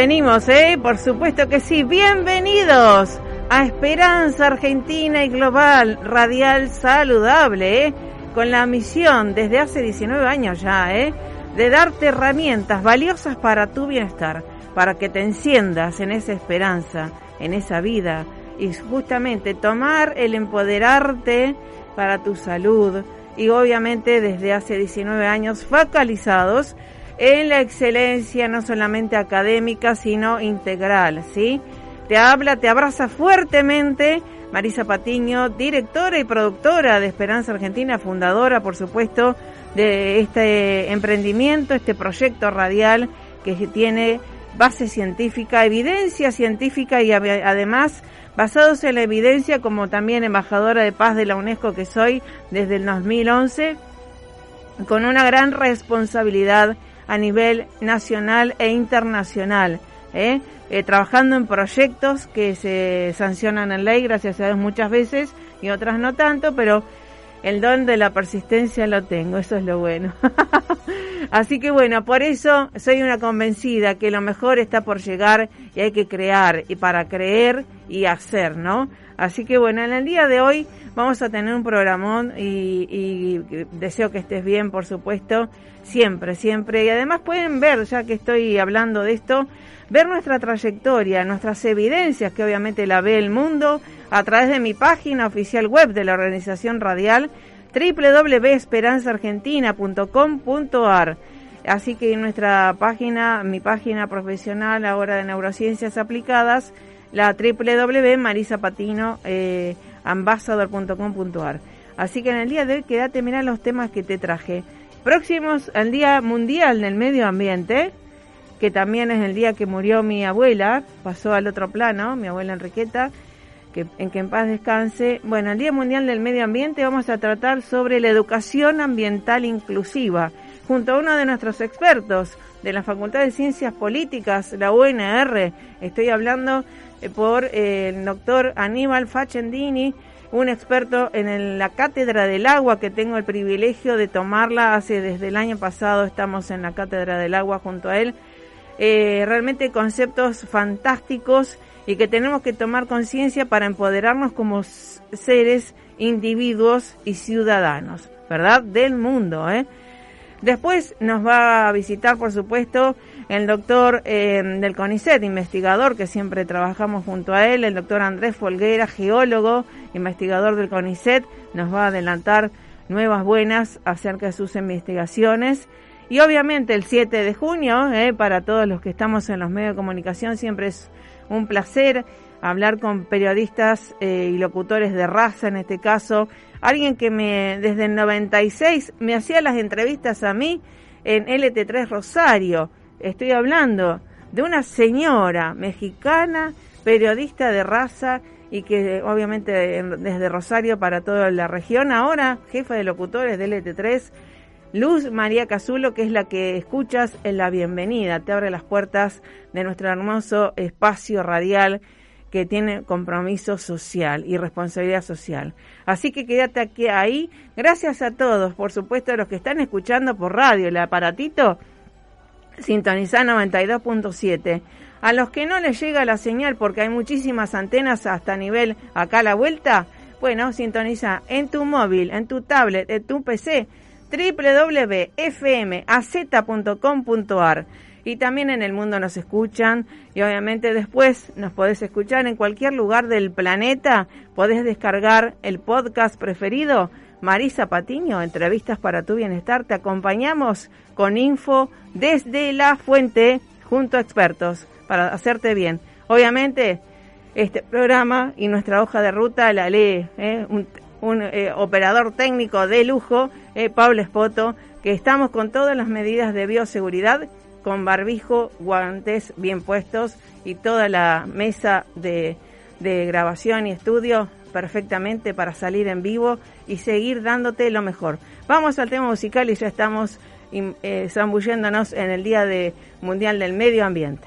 Venimos, ¿eh? Por supuesto que sí. Bienvenidos a Esperanza Argentina y Global Radial Saludable, ¿eh? Con la misión desde hace 19 años ya, ¿eh? De darte herramientas valiosas para tu bienestar, para que te enciendas en esa esperanza, en esa vida y justamente tomar el empoderarte para tu salud y obviamente desde hace 19 años focalizados en la excelencia no solamente académica sino integral, ¿sí? Te habla, te abraza fuertemente Marisa Patiño, directora y productora de Esperanza Argentina, fundadora, por supuesto, de este emprendimiento, este proyecto radial que tiene base científica, evidencia científica y además basados en la evidencia como también embajadora de paz de la UNESCO que soy desde el 2011, con una gran responsabilidad a nivel nacional e internacional, ¿eh? Eh, trabajando en proyectos que se sancionan en ley, gracias a Dios muchas veces, y otras no tanto, pero el don de la persistencia lo tengo, eso es lo bueno. Así que bueno, por eso soy una convencida que lo mejor está por llegar y hay que crear y para creer y hacer, ¿no? Así que bueno, en el día de hoy vamos a tener un programón y, y deseo que estés bien, por supuesto, siempre, siempre. Y además pueden ver, ya que estoy hablando de esto, ver nuestra trayectoria, nuestras evidencias que obviamente la ve el mundo a través de mi página oficial web de la organización radial www.esperanzaargentina.com.ar. Así que en nuestra página, mi página profesional ahora de neurociencias aplicadas, la www.marisapatinoambassador.com.ar. Eh, Así que en el día de hoy quédate, mira los temas que te traje. Próximos al Día Mundial del Medio Ambiente, que también es el día que murió mi abuela, pasó al otro plano, mi abuela Enriqueta, que, en que en paz descanse. Bueno, el Día Mundial del Medio Ambiente vamos a tratar sobre la educación ambiental inclusiva, junto a uno de nuestros expertos de la Facultad de Ciencias Políticas, la UNR. Estoy hablando eh, por eh, el doctor Aníbal Facendini, un experto en la Cátedra del Agua, que tengo el privilegio de tomarla hace desde el año pasado, estamos en la Cátedra del Agua junto a él. Eh, realmente conceptos fantásticos y que tenemos que tomar conciencia para empoderarnos como seres, individuos y ciudadanos, ¿verdad? Del mundo, ¿eh? Después nos va a visitar, por supuesto, el doctor eh, del CONICET, investigador, que siempre trabajamos junto a él, el doctor Andrés Folguera, geólogo, investigador del CONICET, nos va a adelantar nuevas buenas acerca de sus investigaciones. Y obviamente el 7 de junio, eh, para todos los que estamos en los medios de comunicación, siempre es un placer hablar con periodistas eh, y locutores de raza, en este caso, alguien que me desde el 96 me hacía las entrevistas a mí en LT3 Rosario. Estoy hablando de una señora mexicana, periodista de raza y que obviamente desde Rosario para toda la región, ahora jefa de locutores de LT3, Luz María Cazulo, que es la que escuchas en la bienvenida, te abre las puertas de nuestro hermoso espacio radial que tiene compromiso social y responsabilidad social. Así que quédate aquí ahí. Gracias a todos, por supuesto, a los que están escuchando por radio, el aparatito, sintoniza 92.7. A los que no les llega la señal porque hay muchísimas antenas hasta nivel acá a la vuelta, bueno, sintoniza en tu móvil, en tu tablet, en tu PC www.fmaz.com.ar y también en el mundo nos escuchan y obviamente después nos podés escuchar en cualquier lugar del planeta, podés descargar el podcast preferido Marisa Patiño, entrevistas para tu bienestar, te acompañamos con info desde la fuente junto a expertos para hacerte bien. Obviamente este programa y nuestra hoja de ruta la lee ¿eh? un, un eh, operador técnico de lujo, eh, Pablo Espoto, que estamos con todas las medidas de bioseguridad, con barbijo, guantes bien puestos y toda la mesa de, de grabación y estudio perfectamente para salir en vivo y seguir dándote lo mejor. Vamos al tema musical y ya estamos eh, zambulléndonos en el Día de Mundial del Medio Ambiente.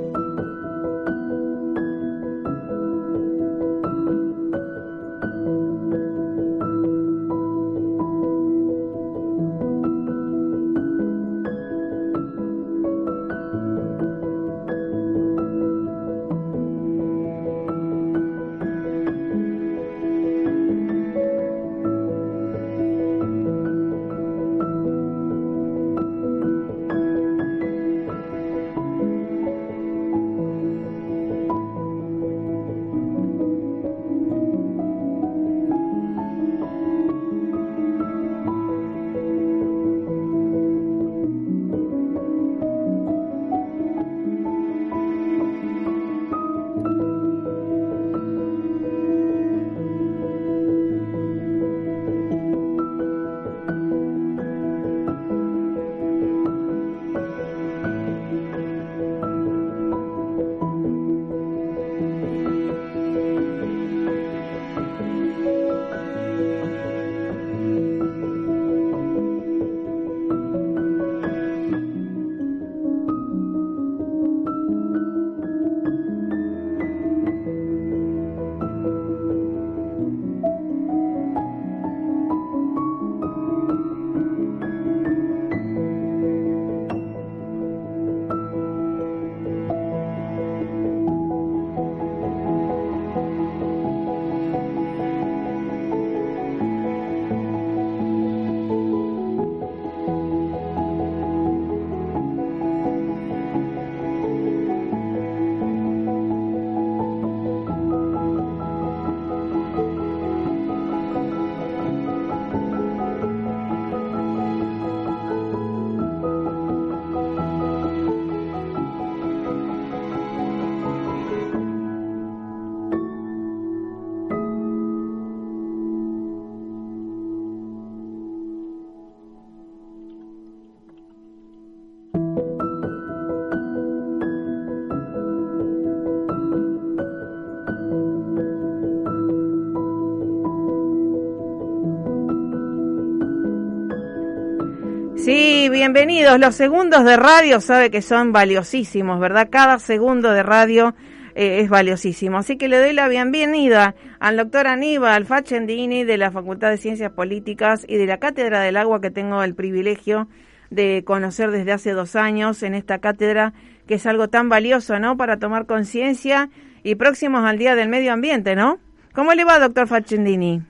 Bienvenidos. Los segundos de radio sabe que son valiosísimos, ¿verdad? Cada segundo de radio eh, es valiosísimo. Así que le doy la bienvenida al doctor Aníbal Facendini de la Facultad de Ciencias Políticas y de la Cátedra del Agua que tengo el privilegio de conocer desde hace dos años en esta cátedra, que es algo tan valioso, ¿no? Para tomar conciencia y próximos al Día del Medio Ambiente, ¿no? ¿Cómo le va, doctor Facendini?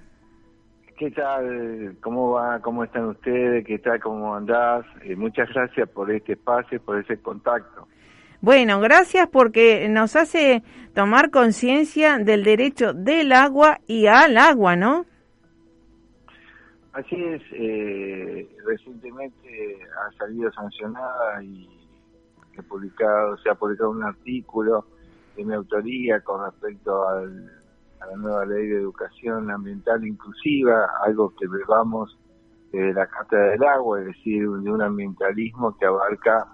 ¿Qué tal? ¿Cómo va? ¿Cómo están ustedes? ¿Qué tal? ¿Cómo andás? Eh, muchas gracias por este espacio, por ese contacto. Bueno, gracias porque nos hace tomar conciencia del derecho del agua y al agua, ¿no? Así es. Eh, recientemente ha salido sancionada y he publicado, se ha publicado un artículo de mi autoría con respecto al a la nueva ley de educación ambiental inclusiva, algo que vemos de la Cátedra del Agua, es decir, de un ambientalismo que abarca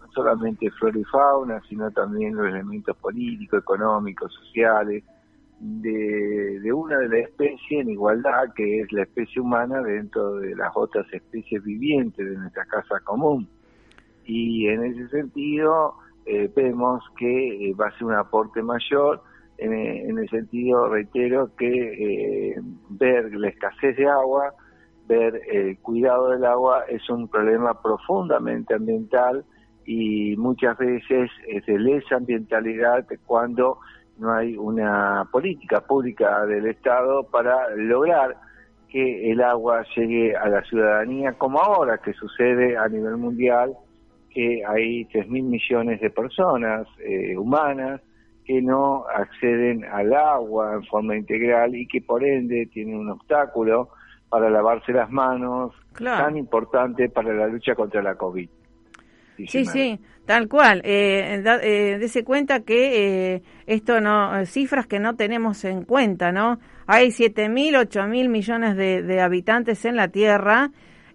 no solamente flora y fauna, sino también los elementos políticos, económicos, sociales, de, de una de las especies en igualdad, que es la especie humana dentro de las otras especies vivientes de nuestra casa común. Y en ese sentido, eh, vemos que eh, va a ser un aporte mayor en, el sentido, reitero, que eh, ver la escasez de agua, ver el cuidado del agua es un problema profundamente ambiental y muchas veces es de lesa ambientalidad cuando no hay una política pública del Estado para lograr que el agua llegue a la ciudadanía, como ahora que sucede a nivel mundial, que hay 3.000 millones de personas eh, humanas que no acceden al agua en forma integral y que por ende tienen un obstáculo para lavarse las manos tan importante para la lucha contra la COVID. Sí, sí, tal cual. Eh, eh, dese cuenta que eh, esto no, cifras que no tenemos en cuenta, ¿no? Hay siete mil, ocho mil millones de, de habitantes en la Tierra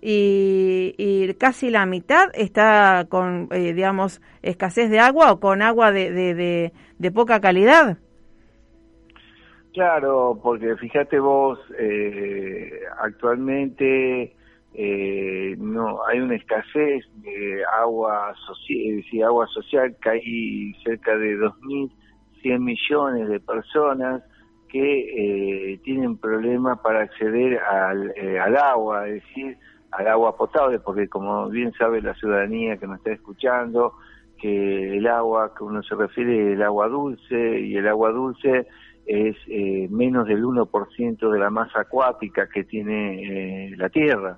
y, casi la mitad está con, eh, digamos, escasez de agua o con agua de, de, de, poca calidad. Claro, porque fíjate vos, eh, actualmente eh, no hay una escasez de agua social, agua social que hay cerca de 2.100 millones de personas que eh, tienen problemas para acceder al, eh, al agua, es decir, al agua potable, porque como bien sabe la ciudadanía que nos está escuchando, que el agua que uno se refiere es el agua dulce y el agua dulce es eh, menos del 1% de la masa acuática que tiene la Tierra,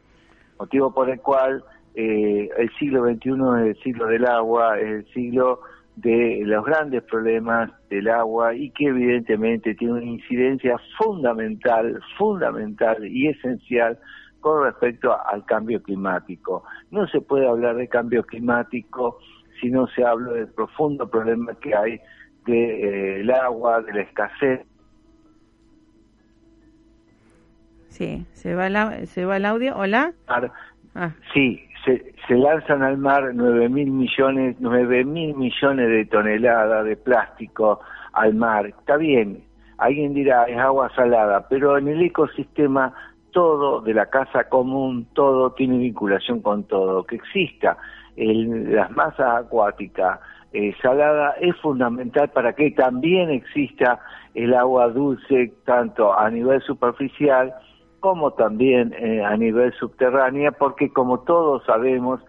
motivo por el cual el siglo XXI es el siglo del agua, es el siglo de los grandes problemas del agua y que evidentemente tiene una incidencia fundamental, fundamental y esencial con respecto al cambio climático. No se puede hablar de cambio climático si no se habla del profundo problema que hay del de, eh, agua, de la escasez. Sí, se va, se va el audio. Hola. Ah. Sí, se, lanzan al mar nueve mil millones, nueve mil millones de toneladas de plástico al mar. Está bien, alguien dirá es agua salada, pero en el ecosistema todo de la casa común, todo tiene vinculación con todo. Que exista el, las masas acuáticas eh, salada es fundamental para que también exista el agua dulce, tanto a nivel superficial como también eh, a nivel subterránea, porque como todos sabemos,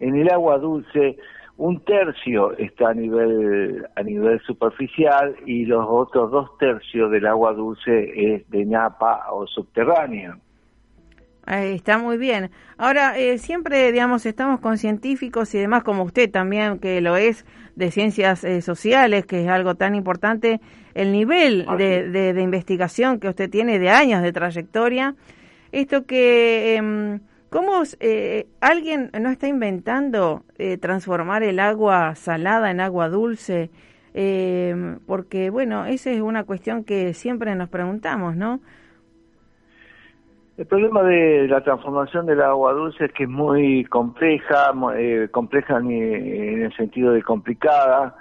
en el agua dulce un tercio está a nivel a nivel superficial y los otros dos tercios del agua dulce es de napa o subterránea. Está muy bien. Ahora, eh, siempre, digamos, estamos con científicos y demás, como usted también, que lo es, de ciencias eh, sociales, que es algo tan importante, el nivel de, de, investigación que usted tiene de años de trayectoria, esto que... Eh, ¿Cómo eh, alguien no está inventando eh, transformar el agua salada en agua dulce? Eh, porque, bueno, esa es una cuestión que siempre nos preguntamos, ¿no? El problema de la transformación del agua dulce es que es muy compleja, eh, compleja en, el sentido de complicada,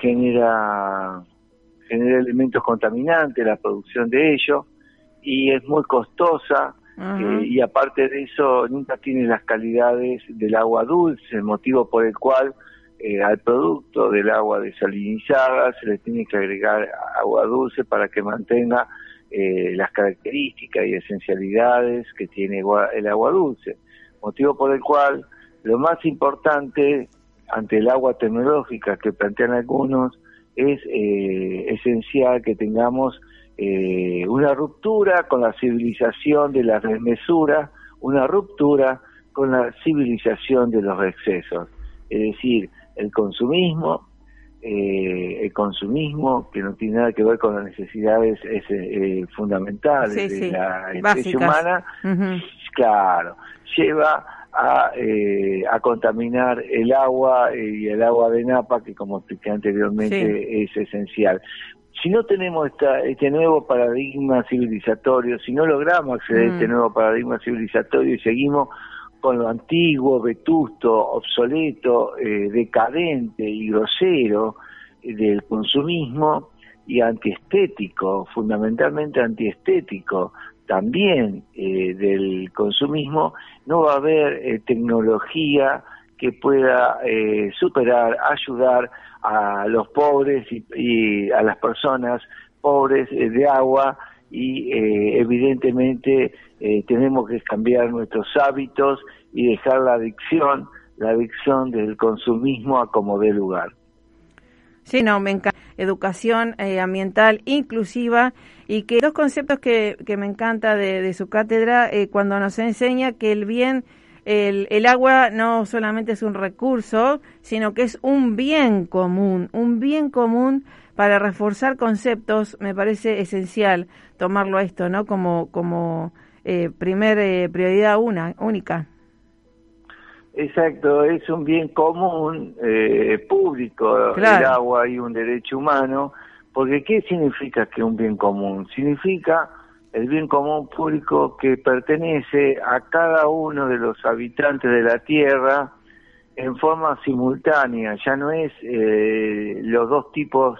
genera, genera elementos contaminantes la producción de ello y es muy costosa eh, y aparte de eso nunca tiene las calidades del agua dulce, motivo por el cual eh, al producto del agua desalinizada se le tiene que agregar agua dulce para que mantenga eh, las características y esencialidades que tiene el agua dulce, motivo por el cual lo más importante ante el agua tecnológica que plantean algunos es esencial que tengamos eh, una ruptura con la civilización de la desmesura, una ruptura con la civilización de los excesos. Es decir, el consumismo, eh, el consumismo que no tiene nada que ver con las necesidades eh, fundamentales de la especie humana, claro, lleva a, a contaminar el agua y el agua de Napa, que como expliqué anteriormente es esencial. Si no tenemos este nuevo paradigma civilizatorio, si no logramos acceder a este mm. nuevo paradigma civilizatorio y seguimos con lo antiguo, vetusto, obsoleto, eh, decadente y grosero eh, del consumismo y antiestético, fundamentalmente antiestético también eh, del consumismo, no va a haber tecnología que pueda superar, ayudar a los pobres y, a las personas pobres eh, de agua y eh, evidentemente eh, tenemos que cambiar nuestros hábitos y dejar la adicción, la adicción del consumismo a como dé lugar. Sí, no, me encanta. Educación ambiental inclusiva y que dos conceptos que, que me encanta de, de su cátedra cuando nos enseña que el bien el, el, agua no solamente es un recurso, sino que es un bien común, un bien común para reforzar conceptos, me parece esencial tomarlo a esto, ¿no? Como, como eh, primer eh, prioridad una, única. Exacto, es un bien común eh, público el agua y un derecho humano, porque ¿qué significa que un bien común? Significa el bien común público que pertenece a cada uno de los habitantes de la Tierra en forma simultánea, ya no es eh, los dos tipos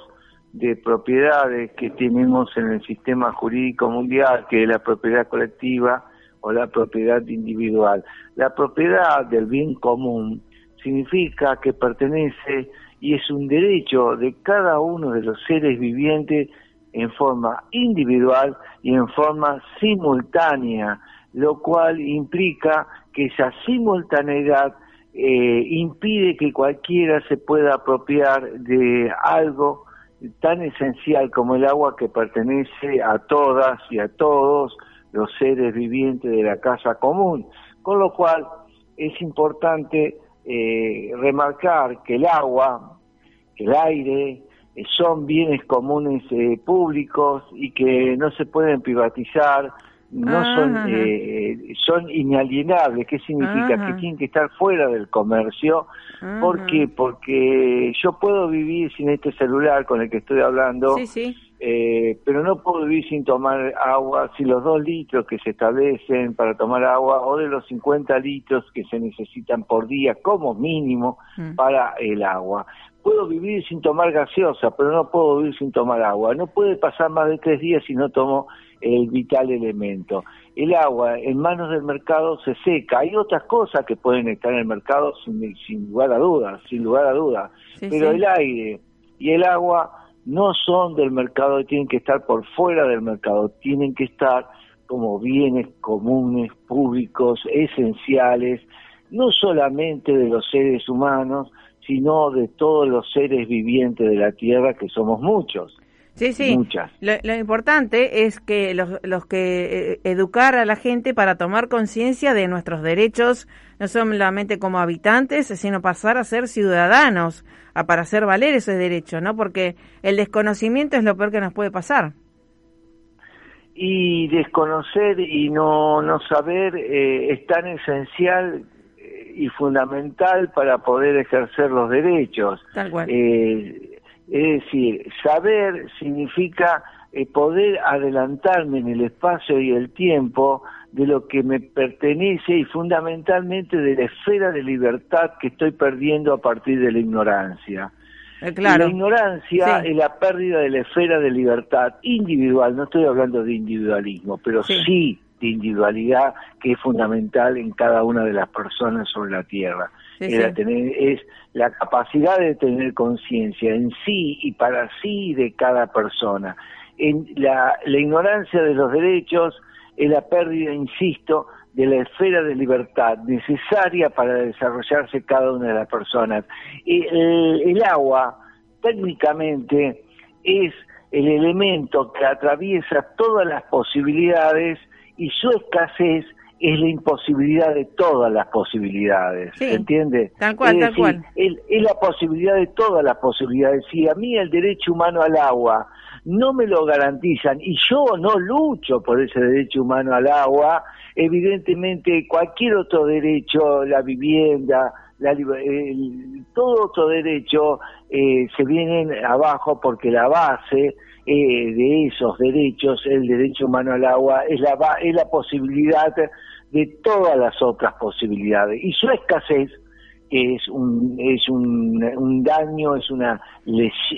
de propiedades que tenemos en el sistema jurídico mundial, que es la propiedad colectiva o la propiedad individual. La propiedad del bien común significa que pertenece y es un derecho de cada uno de los seres vivientes en forma individual y en forma simultánea, lo cual implica que esa simultaneidad eh, impide que cualquiera se pueda apropiar de algo tan esencial como el agua que pertenece a todas y a todos los seres vivientes de la casa común. Con lo cual es importante eh, remarcar que el agua, el aire, eh, son bienes comunes eh, públicos y que no se pueden privatizar, no son eh, son inalienables. Qué significa que tienen que estar fuera del comercio. ¿por qué? porque yo puedo vivir sin este celular con el que estoy hablando Eh, pero no puedo vivir sin tomar agua si los dos litros que se establecen para tomar agua o de los 50 litros que se necesitan por día como mínimo mm. para el agua. Puedo vivir sin tomar gaseosa pero no puedo vivir sin tomar agua. No puede pasar más de tres días si no tomo el vital elemento. El agua en manos del mercado se seca. Hay otras cosas que pueden estar en el mercado sin, lugar a dudas, sin lugar a dudas. Pero el aire y el agua no son del mercado y tienen que estar por fuera del mercado. Tienen que estar como bienes comunes, públicos, esenciales, no solamente de los seres humanos, sino de todos los seres vivientes de la Tierra, que somos muchos. Sí, sí. Lo, importante es que los, los que eh, educar a la gente para tomar conciencia de nuestros derechos, no solamente como habitantes, sino pasar a ser ciudadanos, a para hacer valer ese derecho, ¿no? Porque el desconocimiento es lo peor que nos puede pasar. Y desconocer y no, no saber eh, es tan esencial eh, y fundamental para poder ejercer los derechos. Tal cual. Es decir, saber significa eh, poder adelantarme en el espacio y el tiempo de lo que me pertenece y fundamentalmente de la esfera de libertad que estoy perdiendo a partir de la ignorancia. Eh, claro. La ignorancia es la pérdida de la esfera de libertad individual, no estoy hablando de individualismo, pero sí de individualidad que es fundamental en cada una de las personas sobre la Tierra es la capacidad de tener conciencia en sí y para sí de cada persona. En la, ignorancia de los derechos es la pérdida, insisto, de la esfera de libertad necesaria para desarrollarse cada una de las personas. El, el agua, técnicamente, es el elemento que atraviesa todas las posibilidades y su escasez es la imposibilidad de todas las posibilidades, ¿se entiende? Tal cual, es tal cual. Es, la posibilidad de todas las posibilidades. Si a mí el derecho humano al agua no me lo garantizan y yo no lucho por ese derecho humano al agua, evidentemente cualquier otro derecho, la vivienda, la, todo otro derecho eh, se vienen abajo porque la base eh, de esos derechos, el derecho humano al agua, es la, es la posibilidad de todas las otras posibilidades. Y su escasez, es un, es un, daño, es una,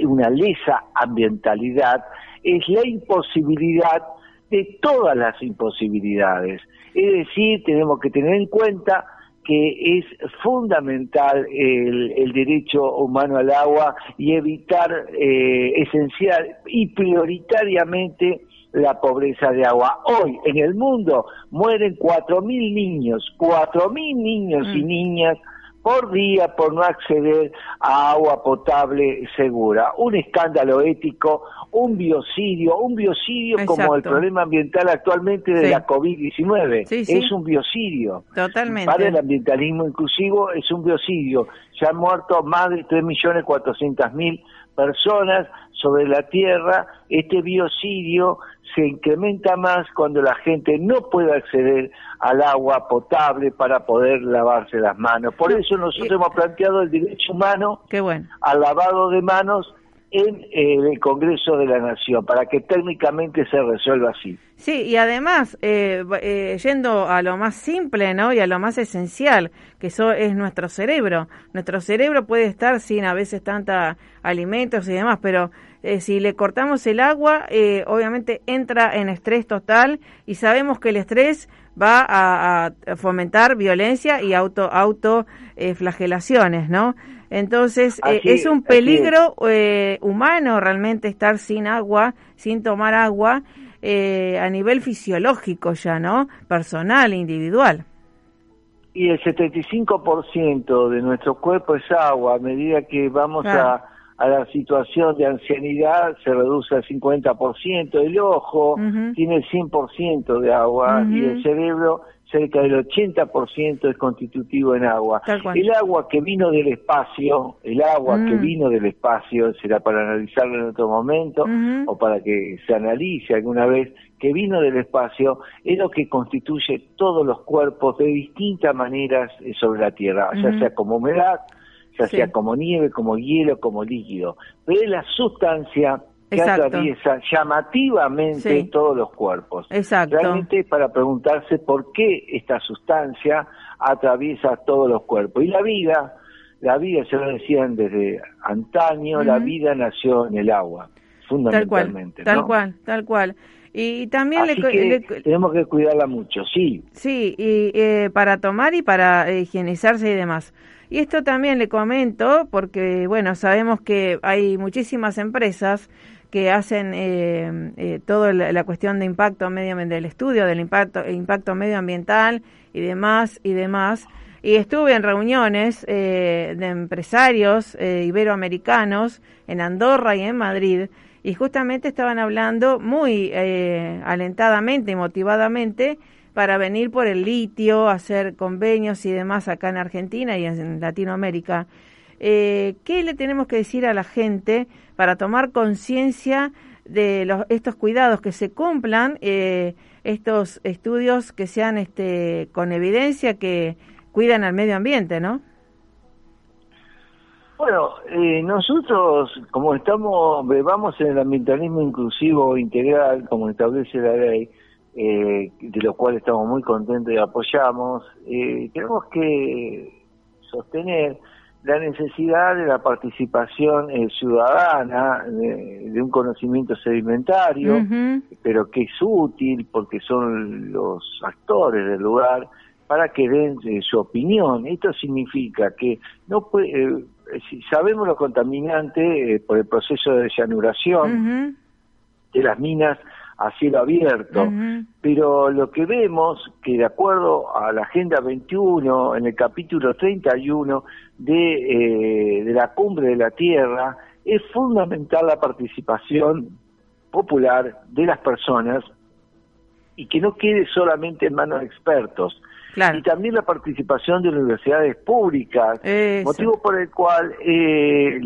una lesa ambientalidad, es la imposibilidad de todas las imposibilidades. Es decir, tenemos que tener en cuenta que es fundamental el, derecho humano al agua y evitar eh, esencial y prioritariamente la pobreza de agua. Hoy en el mundo mueren cuatro mil niños, cuatro mil niños y mm. niñas por día por no acceder a agua potable segura. Un escándalo ético, un biocidio, un biocidio como el problema ambiental actualmente de la COVID-19. Es un biocidio. Totalmente. Para el ambientalismo inclusivo es un biocidio. Se han muerto más de 3.400.000 personas sobre la Tierra. Este biocidio se incrementa más cuando la gente no puede acceder al agua potable para poder lavarse las manos. Por eso nosotros hemos planteado el derecho humano al lavado de manos en el Congreso de la Nación, para que técnicamente se resuelva así. Sí, y además, eh, eh, yendo a lo más simple ¿no? y a lo más esencial, que eso es nuestro cerebro. Nuestro cerebro puede estar sin a veces tanta alimentos y demás, pero Eh, si le cortamos el agua, eh, obviamente entra en estrés total y sabemos que el estrés va a, fomentar violencia y auto auto eh, flagelaciones, ¿no? Entonces es un peligro humano realmente estar sin agua, sin tomar agua a nivel fisiológico ya, ¿no? Personal, individual. Y el 75% de nuestro cuerpo es agua. A medida que vamos a, a, la situación de ancianidad, se reduce al 50%. El ojo tiene el 100% de agua y el cerebro cerca del 80% es constitutivo en agua. El agua que vino del espacio, el agua que mm. vino del espacio, será para analizarlo en otro momento o para que se analice alguna vez, que vino del espacio, es lo que constituye todos los cuerpos de distintas maneras eh, sobre la Tierra, ya sea como humedad, ya sea como nieve, como hielo, como líquido. Pero es la sustancia que atraviesa llamativamente todos los cuerpos. Exacto. Realmente es para preguntarse por qué esta sustancia atraviesa todos los cuerpos. Y la vida, la vida, se lo decían desde antaño, la vida nació en el agua, fundamentalmente. Tal cual, tal cual. Y también le, tenemos que cuidarla mucho, sí. Sí, y eh, para tomar y para higienizarse y demás. Y esto también le comento porque, bueno, sabemos que hay muchísimas empresas que hacen eh, eh, toda la, cuestión de impacto medio del estudio del impacto impacto medioambiental y demás y demás y estuve en reuniones eh, de empresarios eh, iberoamericanos en Andorra y en Madrid y justamente estaban hablando muy alentadamente y motivadamente para venir por el litio, hacer convenios y demás acá en Argentina y en Latinoamérica. ¿Qué le tenemos que decir a la gente? para tomar conciencia de los, estos cuidados, que se cumplan eh, estos estudios que sean este, con evidencia que cuidan al medio ambiente, ¿no? Bueno, eh, nosotros, como estamos, vamos en el ambientalismo inclusivo integral, como establece la ley, eh, de lo cual estamos muy contentos y apoyamos, tenemos que sostener la necesidad de la participación eh, ciudadana, de, un conocimiento sedimentario, pero que es útil porque son los actores del lugar para que den eh, su opinión. Esto significa que no puede, eh, si sabemos lo contaminante por el proceso de desanuración de las minas a cielo abierto, pero lo que vemos que de acuerdo a la Agenda 21, en el capítulo 31 de, eh, de la Cumbre de la Tierra, es fundamental la participación popular de las personas y que no quede solamente en manos de expertos. Y también la participación de universidades públicas, motivo por el cual eh,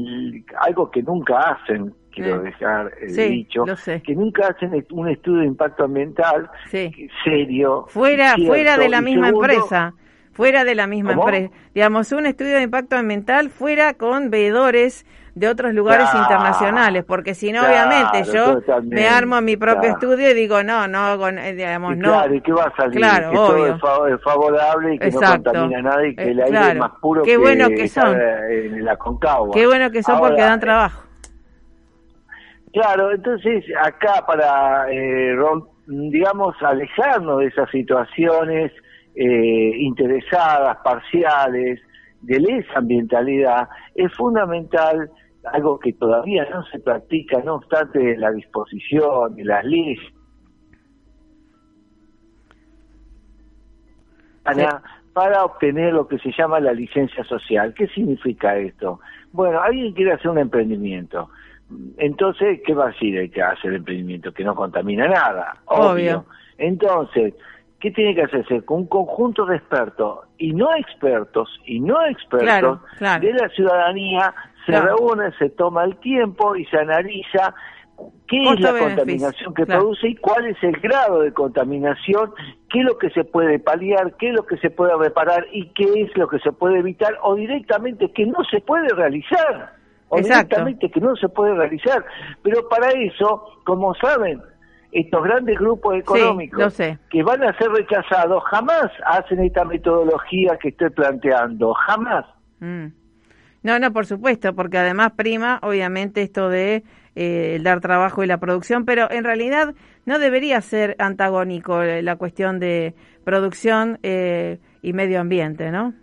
algo que nunca hacen, quiero dejar eh, dicho, que nunca hacen un estudio de impacto ambiental serio. Fuera, fuera de la misma empresa fuera de la misma empresa. Digamos, un estudio de impacto ambiental fuera con veedores de otros lugares internacionales, porque si no, obviamente, yo me armo a mi propio estudio y digo, no, no, eh, digamos, no. Claro, y que va a salir, claro, que todo es favorable y que no contamina nada y que el aire es más puro Qué que bueno que son. en la Concagua. Qué bueno que son porque dan trabajo. Claro, entonces acá para, eh, digamos, alejarnos de esas situaciones eh, interesadas, parciales, de esa ambientalidad, es fundamental algo que todavía no se practica, no obstante la disposición de las leyes para, para obtener lo que se llama la licencia social. ¿Qué significa esto? Bueno, alguien quiere hacer un emprendimiento. Entonces, ¿qué va a decir el que hace el emprendimiento? Que no contamina nada. Obvio. Entonces, ¿qué tiene que hacerse? Con un conjunto de expertos y no expertos y no expertos de la ciudadanía se reúne, se toma el tiempo y se analiza qué es la contaminación que produce y cuál es el grado de contaminación, qué es lo que se puede paliar, qué es lo que se puede reparar y qué es lo que se puede evitar o directamente que no se puede realizar. O directamente que no se puede realizar. Pero para eso, como saben, estos grandes grupos económicos que van a ser rechazados jamás hacen esta metodología que estoy planteando, jamás. Mm. No, no, por supuesto, porque además prima, obviamente, esto de eh, dar trabajo y la producción, pero en realidad no debería ser antagónico eh, la cuestión de producción eh, y medio ambiente, ¿no?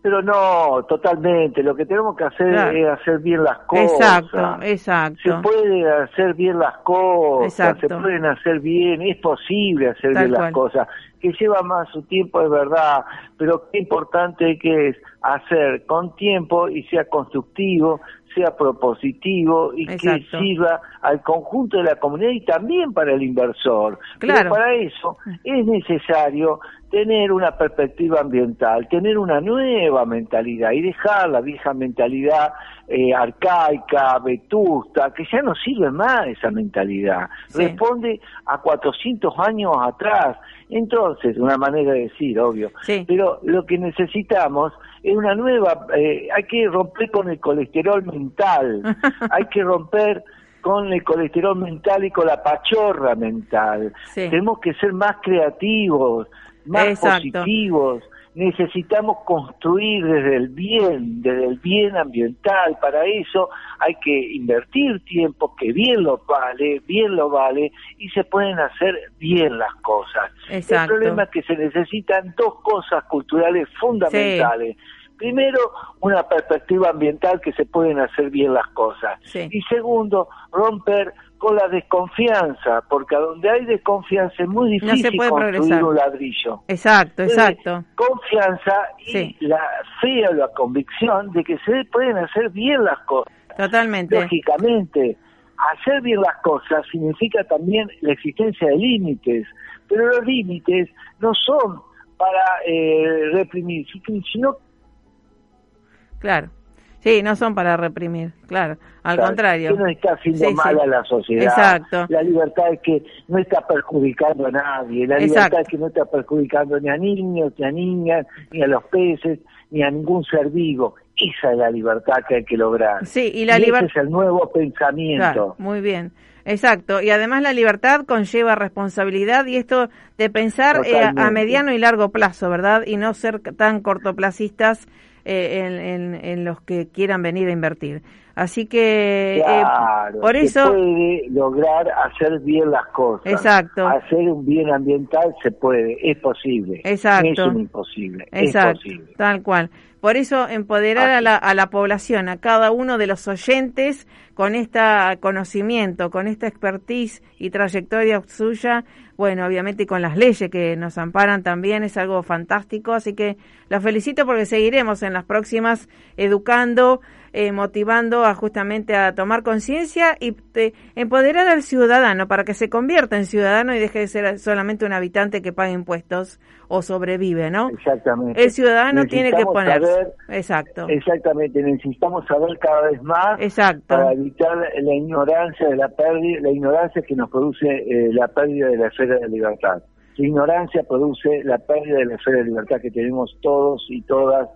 Pero no, totalmente. Lo que tenemos que hacer es hacer bien las cosas. Exacto, exacto. Se puede hacer bien las cosas, se pueden hacer bien, es posible hacer bien las cosas. Que lleva más su tiempo, es verdad, pero qué importante que es hacer con tiempo y sea constructivo, sea propositivo y que sirva al conjunto de la comunidad y también para el inversor. Claro. Pero para eso es necesario tener una perspectiva ambiental, tener una nueva mentalidad y dejar la vieja mentalidad eh, arcaica, vetusta, que ya no sirve más esa mentalidad. Responde a 400 años atrás. Entonces, una manera de decir, obvio. Pero lo que necesitamos es una nueva, eh, hay que romper con el colesterol mental, hay que romper con el colesterol mental y con la pachorra mental. Tenemos que ser más creativos, más positivos. Necesitamos construir desde el bien, desde el bien ambiental. Para eso hay que invertir tiempo que bien lo vale, bien lo vale, y se pueden hacer bien las cosas. El problema es que se necesitan dos cosas culturales fundamentales. Primero, una perspectiva ambiental que se pueden hacer bien las cosas. Y segundo, romper con la desconfianza, porque a donde hay desconfianza es muy difícil construir un ladrillo. Exacto, exacto. Confianza y la fe o la convicción de que se pueden hacer bien las cosas. Totalmente. Lógicamente, hacer bien las cosas significa también la existencia de límites, pero los límites no son para eh, reprimir, sino Claro. Sí, no son para reprimir, claro, al contrario. no está haciendo mal a la sociedad. Exacto. La libertad es que no está perjudicando a nadie, la libertad es que no está perjudicando ni a niños, ni a niñas, ni a los peces, ni a ningún ser vivo. Esa es la libertad que hay que lograr. Sí, y la libertad... es el nuevo pensamiento. muy bien. Exacto, y además la libertad conlleva responsabilidad y esto de pensar eh, a mediano y largo plazo, ¿verdad? Y no ser tan cortoplacistas eh, en, los que quieran venir a invertir. Así que eh, por eso se puede lograr hacer bien las cosas. Exacto. Hacer un bien ambiental se puede, es posible. Exacto. es un imposible. Exacto. Es posible. Tal cual. Por eso empoderar a la, a la población, a cada uno de los oyentes con este conocimiento, con esta expertise y trayectoria suya, bueno, obviamente con las leyes que nos amparan también es algo fantástico, así que los felicito porque seguiremos en las próximas educando, eh, motivando a justamente a tomar conciencia y empoderar al ciudadano para que se convierta en ciudadano y deje de ser solamente un habitante que paga impuestos o sobrevive, ¿no? Exactamente. El ciudadano tiene que ponerse. Exacto. Exactamente, necesitamos saber cada vez más Exacto. para evitar la ignorancia de la pérdida, la ignorancia que nos produce eh, la pérdida de la esfera de libertad. La ignorancia produce la pérdida de la esfera de libertad que tenemos todos y todas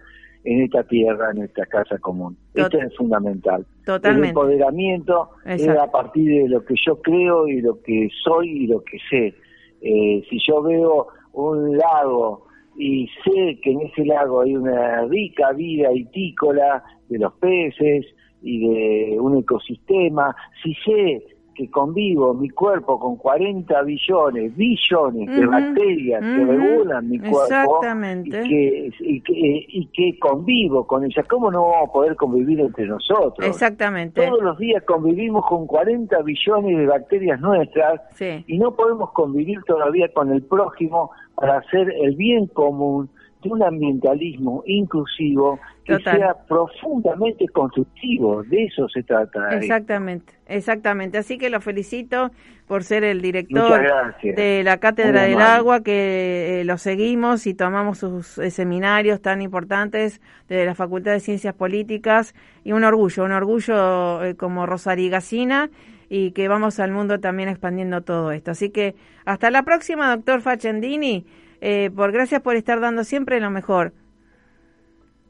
en esta tierra, en esta casa común. Esto es fundamental. Totalmente. El empoderamiento es a partir de lo que yo creo y lo que soy y lo que sé. Eh, si yo veo un lago y sé que en ese lago hay una rica vida itícola de los peces y de un ecosistema, si sé que convivo mi cuerpo con 40 billones, billones de bacterias que regulan mi cuerpo y que, y, que, y que convivo con ellas, ¿cómo no vamos a poder convivir entre nosotros? Exactamente. Todos los días convivimos con 40 billones de bacterias nuestras y no podemos convivir todavía con el prójimo para hacer el bien común de un ambientalismo inclusivo que sea profundamente constructivo, de eso se trata. Exactamente, exactamente. Así que lo felicito por ser el director de la Cátedra del Agua, que eh, lo seguimos y tomamos sus eh, seminarios tan importantes de la Facultad de Ciencias Políticas y un orgullo, un orgullo eh, como Rosario Gacina y que vamos al mundo también expandiendo todo esto. Así que hasta la próxima, doctor Facendini. Eh, por gracias por estar dando siempre lo mejor.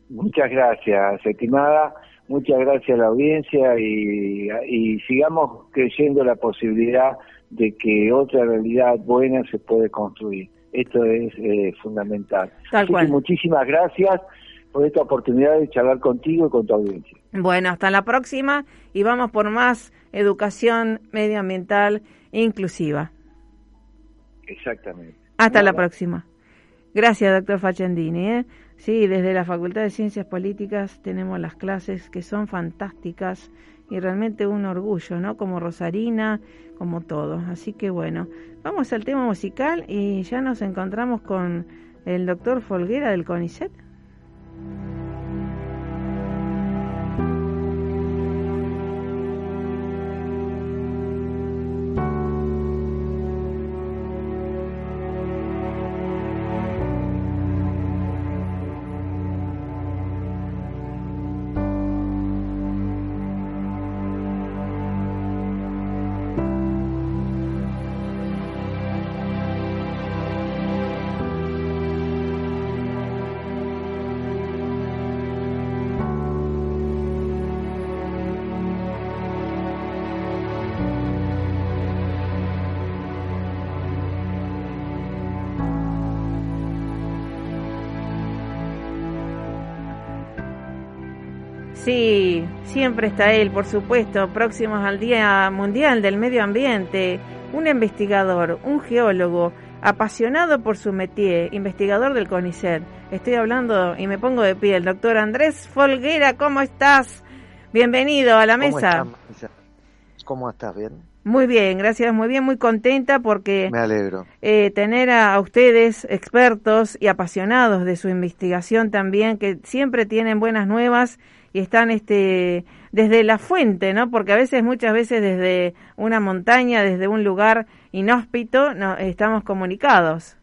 Muchas gracias, estimada. Muchas gracias a la audiencia y, sigamos creyendo la posibilidad de que otra realidad buena se puede construir. Esto es eh, fundamental. Tal cual. muchísimas gracias por esta oportunidad de charlar contigo y con tu audiencia. Bueno, hasta la próxima y vamos por más educación medioambiental inclusiva. Exactamente. Hasta la próxima. Gracias, doctor Facendini. ¿eh? Sí, desde la Facultad de Ciencias Políticas tenemos las clases que son fantásticas y realmente un orgullo, ¿no? Como Rosarina, como todo. Así que bueno, vamos al tema musical y ya nos encontramos con el doctor Folguera del CONICET. Sí, siempre está él, por supuesto, próximos al Día Mundial del Medio Ambiente, un investigador, un geólogo, apasionado por su métier, investigador del CONICET. Estoy hablando y me pongo de pie, el doctor Andrés Folguera, ¿cómo estás? Bienvenido a la mesa. ¿Cómo estás? ¿Bien? Muy bien, gracias, muy bien, muy contenta porque me alegro eh, tener a, ustedes expertos y apasionados de su investigación también, que siempre tienen buenas nuevas y están este desde la fuente, ¿no? Porque a veces, muchas veces desde una montaña, desde un lugar inhóspito, no, estamos comunicados.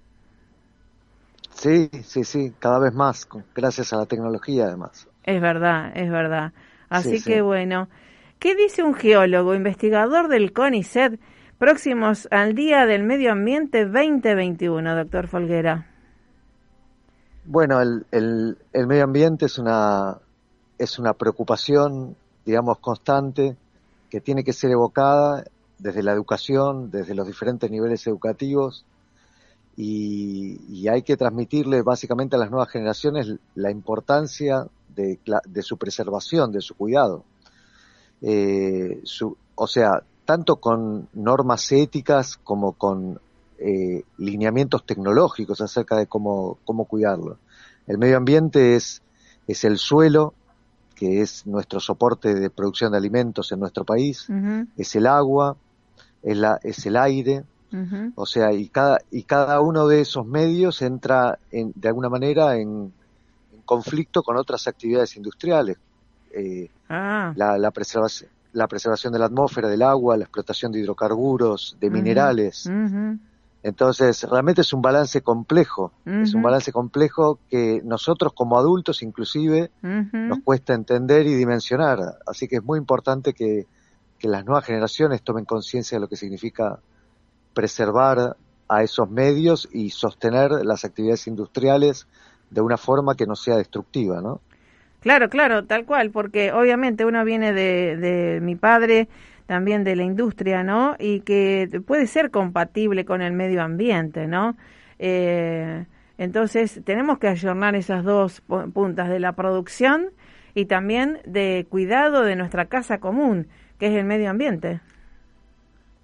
Sí, sí, sí, cada vez más, gracias a la tecnología además. Es verdad, es verdad. Así que bueno, ¿qué dice un geólogo, investigador del CONICET, próximos al Día del Medio Ambiente 2021, doctor Folguera? Bueno, el, el, el medio ambiente es una es una preocupación, digamos, constante que tiene que ser evocada desde la educación, desde los diferentes niveles educativos y, hay que transmitirle básicamente a las nuevas generaciones la importancia de, su preservación, de su cuidado. Eh, o sea, tanto con normas éticas como con eh, lineamientos tecnológicos acerca de cómo, cómo cuidarlo. El medio ambiente es, es el suelo, que es nuestro soporte de producción de alimentos en nuestro país, es el agua, es, la, es el aire, o sea, y cada, y cada uno de esos medios entra en, de alguna manera en, conflicto con otras actividades industriales. Eh, ah. la, la, preservación, la preservación de la atmósfera, del agua, la explotación de hidrocarburos, de minerales. Entonces, realmente es un balance complejo, es un balance complejo que nosotros como adultos inclusive nos cuesta entender y dimensionar. Así que es muy importante que, las nuevas generaciones tomen conciencia de lo que significa preservar a esos medios y sostener las actividades industriales de una forma que no sea destructiva, ¿no? Claro, claro, tal cual, porque obviamente uno viene de, de mi padre, también de la industria, ¿no? Y que puede ser compatible con el medio ambiente, ¿no? Eh, entonces, tenemos que ayornar esas dos puntas de la producción y también de cuidado de nuestra casa común, que es el medio ambiente.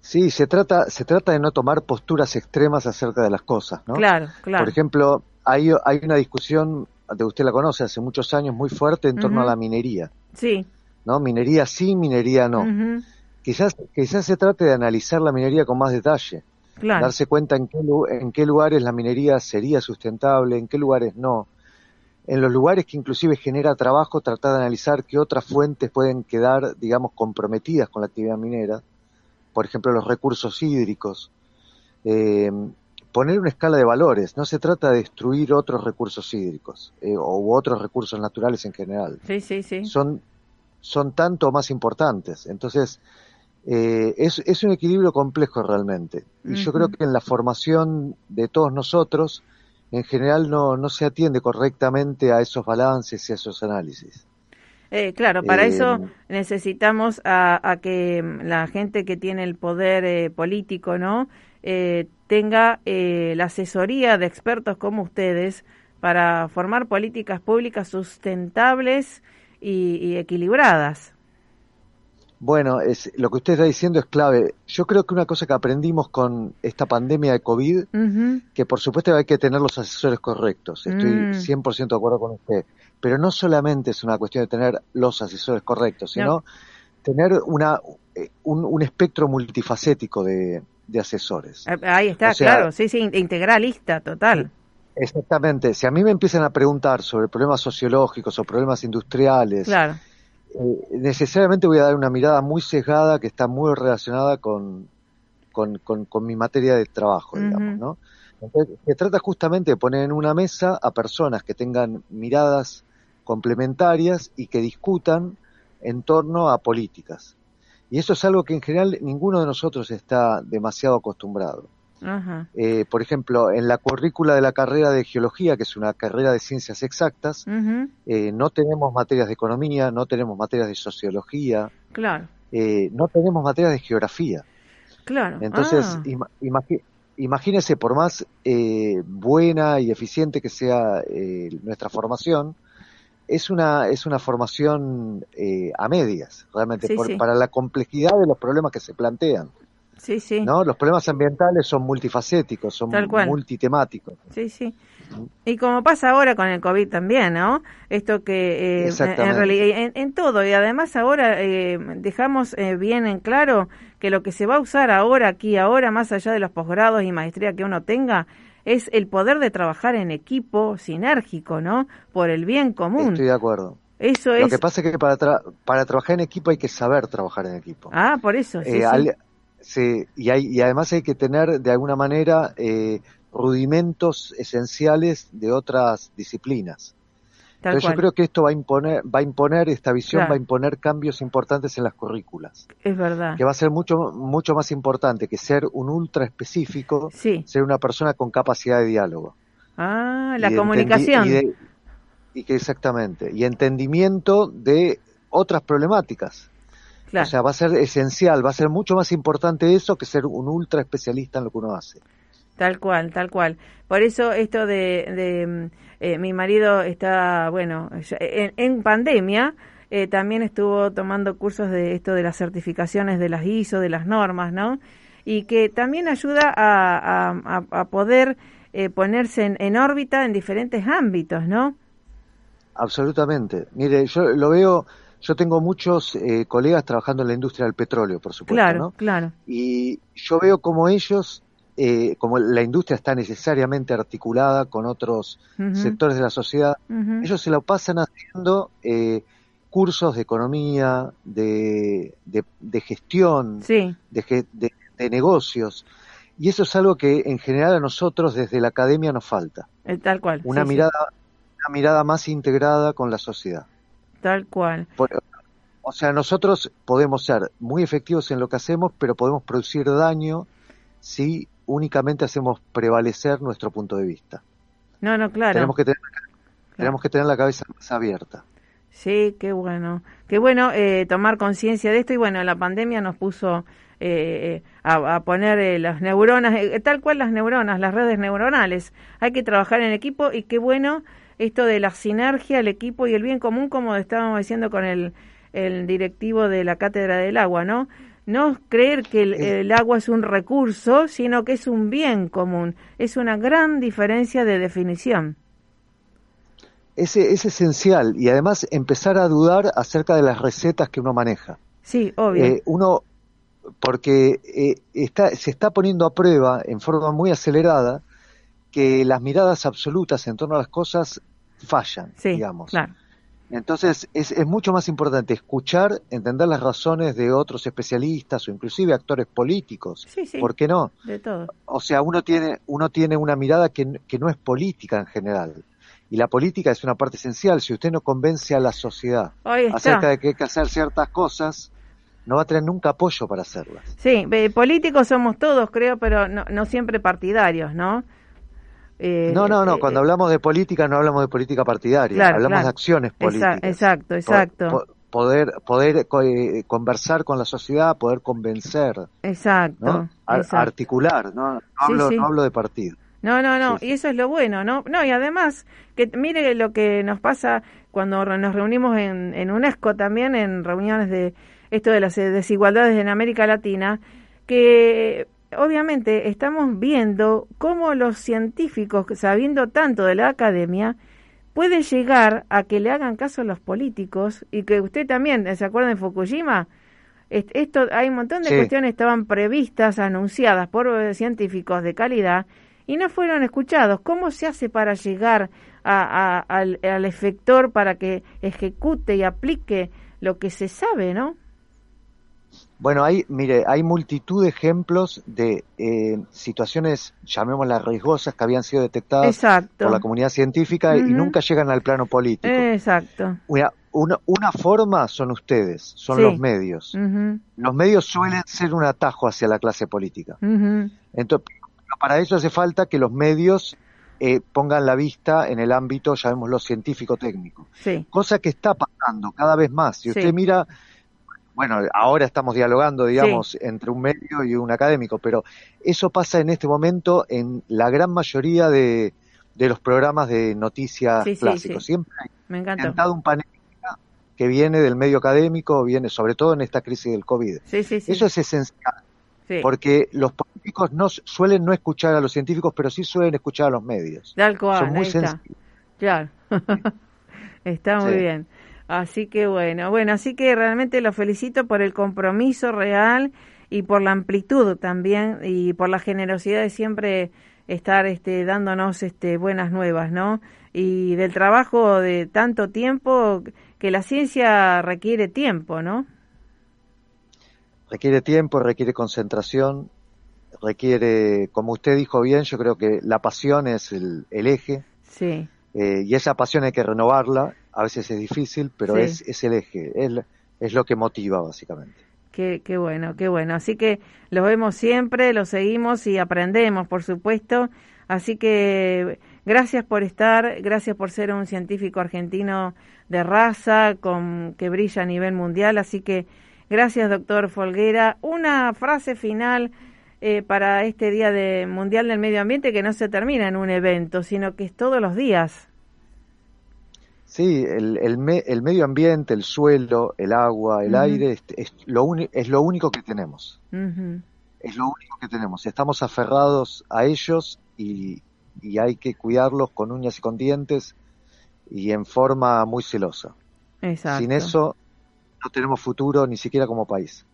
Sí, se trata, se trata de no tomar posturas extremas acerca de las cosas, ¿no? Claro, claro. Por ejemplo, hay, hay una discusión, de usted la conoce, hace muchos años muy fuerte en torno a la minería. Sí. ¿No? Minería sí, minería no. Quizás, quizás se trate de analizar la minería con más detalle, darse cuenta en qué, en qué lugares la minería sería sustentable, en qué lugares no. En los lugares que inclusive genera trabajo, tratar de analizar qué otras fuentes pueden quedar, digamos, comprometidas con la actividad minera, por ejemplo, los recursos hídricos. Eh, poner una escala de valores, no se trata de destruir otros recursos hídricos eh, o otros recursos naturales en general. Sí, sí, sí. Son, son tanto más importantes. Entonces, eh, es, es, un equilibrio complejo realmente. Y yo creo que en la formación de todos nosotros, en general no, no se atiende correctamente a esos balances y a esos análisis. Eh, claro, para eh, eso necesitamos a, que la gente que tiene el poder político, ¿no? tenga la asesoría de expertos como ustedes para formar políticas públicas sustentables y, equilibradas. Bueno, es, lo que usted está diciendo es clave. Yo creo que una cosa que aprendimos con esta pandemia de COVID, que por supuesto hay que tener los asesores correctos, estoy 100% mm. de acuerdo con usted, pero no solamente es una cuestión de tener los asesores correctos, sino tener una, eh, un, espectro multifacético de, asesores. Eh, ahí está, claro, sí, sí, integralista, total. Exactamente. Si a mí me empiezan a preguntar sobre problemas sociológicos o problemas industriales, claro. Eh, necesariamente voy a dar una mirada muy sesgada que está muy relacionada con, con, mi materia de trabajo, digamos, ¿no? Entonces, se trata justamente de poner en una mesa a personas que tengan miradas complementarias y que discutan en torno a políticas. Y eso es algo que en general ninguno de nosotros está demasiado acostumbrado. Eh, por ejemplo, en la currícula de la carrera de geología, que es una carrera de ciencias exactas, eh, no tenemos materias de economía, no tenemos materias de sociología, claro. Eh, no tenemos materias de geografía. Claro. Entonces, ah. imagínese, por más buena y eficiente que sea nuestra formación, es una, es una formación eh, a medias, realmente, para la complejidad de los problemas que se plantean. Sí, sí. ¿no? Los problemas ambientales son multifacéticos, son multitemáticos. Sí, sí. Y como pasa ahora con el COVID también, ¿no? Esto que eh, en, realidad, en, todo, y además ahora eh, dejamos eh, bien en claro que lo que se va a usar ahora, aquí, ahora, más allá de los posgrados y maestría que uno tenga, es el poder de trabajar en equipo sinérgico, ¿no? Por el bien común. Estoy de acuerdo. Eso es. Lo que pasa es que para, para trabajar en equipo hay que saber trabajar en equipo. Ah, por eso. Sí, sí. Sí y, hay, y además hay que tener de alguna manera eh, rudimentos esenciales de otras disciplinas yo creo que esto va a imponer, va a imponer esta visión, va a imponer cambios importantes en las currículas. Es verdad. Que va a ser mucho, mucho más importante que ser un ultra específico, ser una persona con capacidad de diálogo. Ah, la comunicación. Y, que exactamente, y entendimiento de otras problemáticas. O sea, va a ser esencial, va a ser mucho más importante eso que ser un ultra especialista en lo que uno hace. Tal cual, tal cual. Por eso esto de, eh, mi marido está, bueno, en, pandemia eh, también estuvo tomando cursos de esto de las certificaciones de las ISO, de las normas, ¿no? Y que también ayuda a, a, poder eh, ponerse en, en, órbita en diferentes ámbitos, ¿no? Absolutamente. Mire, yo lo veo, yo tengo muchos colegas trabajando en la industria del petróleo, por supuesto, claro, ¿no? Claro. Y yo veo como ellos eh, como la industria está necesariamente articulada con otros sectores de la sociedad, ellos se lo pasan haciendo eh, cursos de economía, de, de, gestión, de, negocios. Y eso es algo que en general a nosotros desde la academia nos falta. Eh, tal cual. Una mirada, una mirada más integrada con la sociedad. Tal cual. o sea, nosotros podemos ser muy efectivos en lo que hacemos, pero podemos producir daño si únicamente hacemos prevalecer nuestro punto de vista. No, no, claro. Tenemos que tener, tenemos que tener la cabeza más abierta. Sí, qué bueno. Qué bueno eh, tomar conciencia de esto y bueno, la pandemia nos puso eh, a, poner eh, las neuronas, tal cual las neuronas, las redes neuronales. Hay que trabajar en equipo y qué bueno esto de la sinergia, el equipo y el bien común, como estábamos diciendo con el, el directivo de la Cátedra del Agua, ¿no? no creer que el, agua es un recurso, sino que es un bien común. Es una gran diferencia de definición. Es, es esencial y además empezar a dudar acerca de las recetas que uno maneja. Sí, obvio. Eh, uno, porque eh, está, se está poniendo a prueba en forma muy acelerada que las miradas absolutas en torno a las cosas fallan, sí, digamos. Claro. Entonces es, es, mucho más importante escuchar, entender las razones de otros especialistas o inclusive actores políticos. Sí, sí, ¿Por qué no? De todo. O sea, uno tiene, uno tiene una mirada que, que no es política en general. Y la política es una parte esencial. Si usted no convence a la sociedad acerca de que hay que hacer ciertas cosas, no va a tener nunca apoyo para hacerlas. Sí, políticos somos todos, creo, pero no, no siempre partidarios, ¿no? Eh, no, no, no, eh, cuando hablamos de política no hablamos de política partidaria, hablamos de acciones políticas. Exacto, exacto. poder poder eh, conversar con la sociedad, poder convencer. Exacto. Articular, ¿no? No, hablo, de partido. No, no, no, y eso es lo bueno, ¿no? No, y además, que mire lo que nos pasa cuando nos reunimos en, en UNESCO también, en reuniones de esto de las desigualdades en América Latina, que obviamente estamos viendo cómo los científicos, sabiendo tanto de la academia, pueden llegar a que le hagan caso a los políticos y que usted también, ¿se acuerda de Fukushima? Esto, hay un montón de cuestiones que estaban previstas, anunciadas por eh, científicos de calidad y no fueron escuchados. ¿Cómo se hace para llegar al, al efector para que ejecute y aplique lo que se sabe, no? Bueno, hay, mire, hay multitud de ejemplos de eh, situaciones, llamémoslas riesgosas, que habían sido detectadas por la comunidad científica y nunca llegan al plano político. Exacto. Una, una, forma son ustedes, son los medios. Los medios suelen ser un atajo hacia la clase política. Entonces, para eso hace falta que los medios eh, pongan la vista en el ámbito, llamémoslo científico-técnico. Cosa que está pasando cada vez más. Si usted mira bueno, ahora estamos dialogando, digamos, entre un medio y un académico, pero eso pasa en este momento en la gran mayoría de, los programas de noticias clásicos. Siempre Me ha un panel que viene del medio académico, viene sobre todo en esta crisis del COVID. Eso es esencial. Porque los políticos no suelen no escuchar a los científicos, pero sí suelen escuchar a los medios. Son muy sensibles. Claro. está muy bien. Así que bueno, bueno, así que realmente lo felicito por el compromiso real y por la amplitud también y por la generosidad de siempre estar este, dándonos este, buenas nuevas, ¿no? Y del trabajo de tanto tiempo que la ciencia requiere tiempo, ¿no? Requiere tiempo, requiere concentración, requiere, como usted dijo bien, yo creo que la pasión es el, eje. Sí. Eh, y esa pasión hay que renovarla a veces es difícil, pero es, es el eje, es, es lo que motiva básicamente. Qué, qué bueno, qué bueno. Así que los vemos siempre, los seguimos y aprendemos, por supuesto. Así que gracias por estar, gracias por ser un científico argentino de raza, con, que brilla a nivel mundial. Así que gracias, doctor Folguera. Una frase final eh, para este Día de Mundial del Medio Ambiente que no se termina en un evento, sino que es todos los días. Sí, el, el, medio ambiente, el suelo, el agua, el aire, es, lo es lo único que tenemos. Es lo único que tenemos. Estamos aferrados a ellos y, hay que cuidarlos con uñas y con dientes y en forma muy celosa. Sin eso no tenemos futuro ni siquiera como país.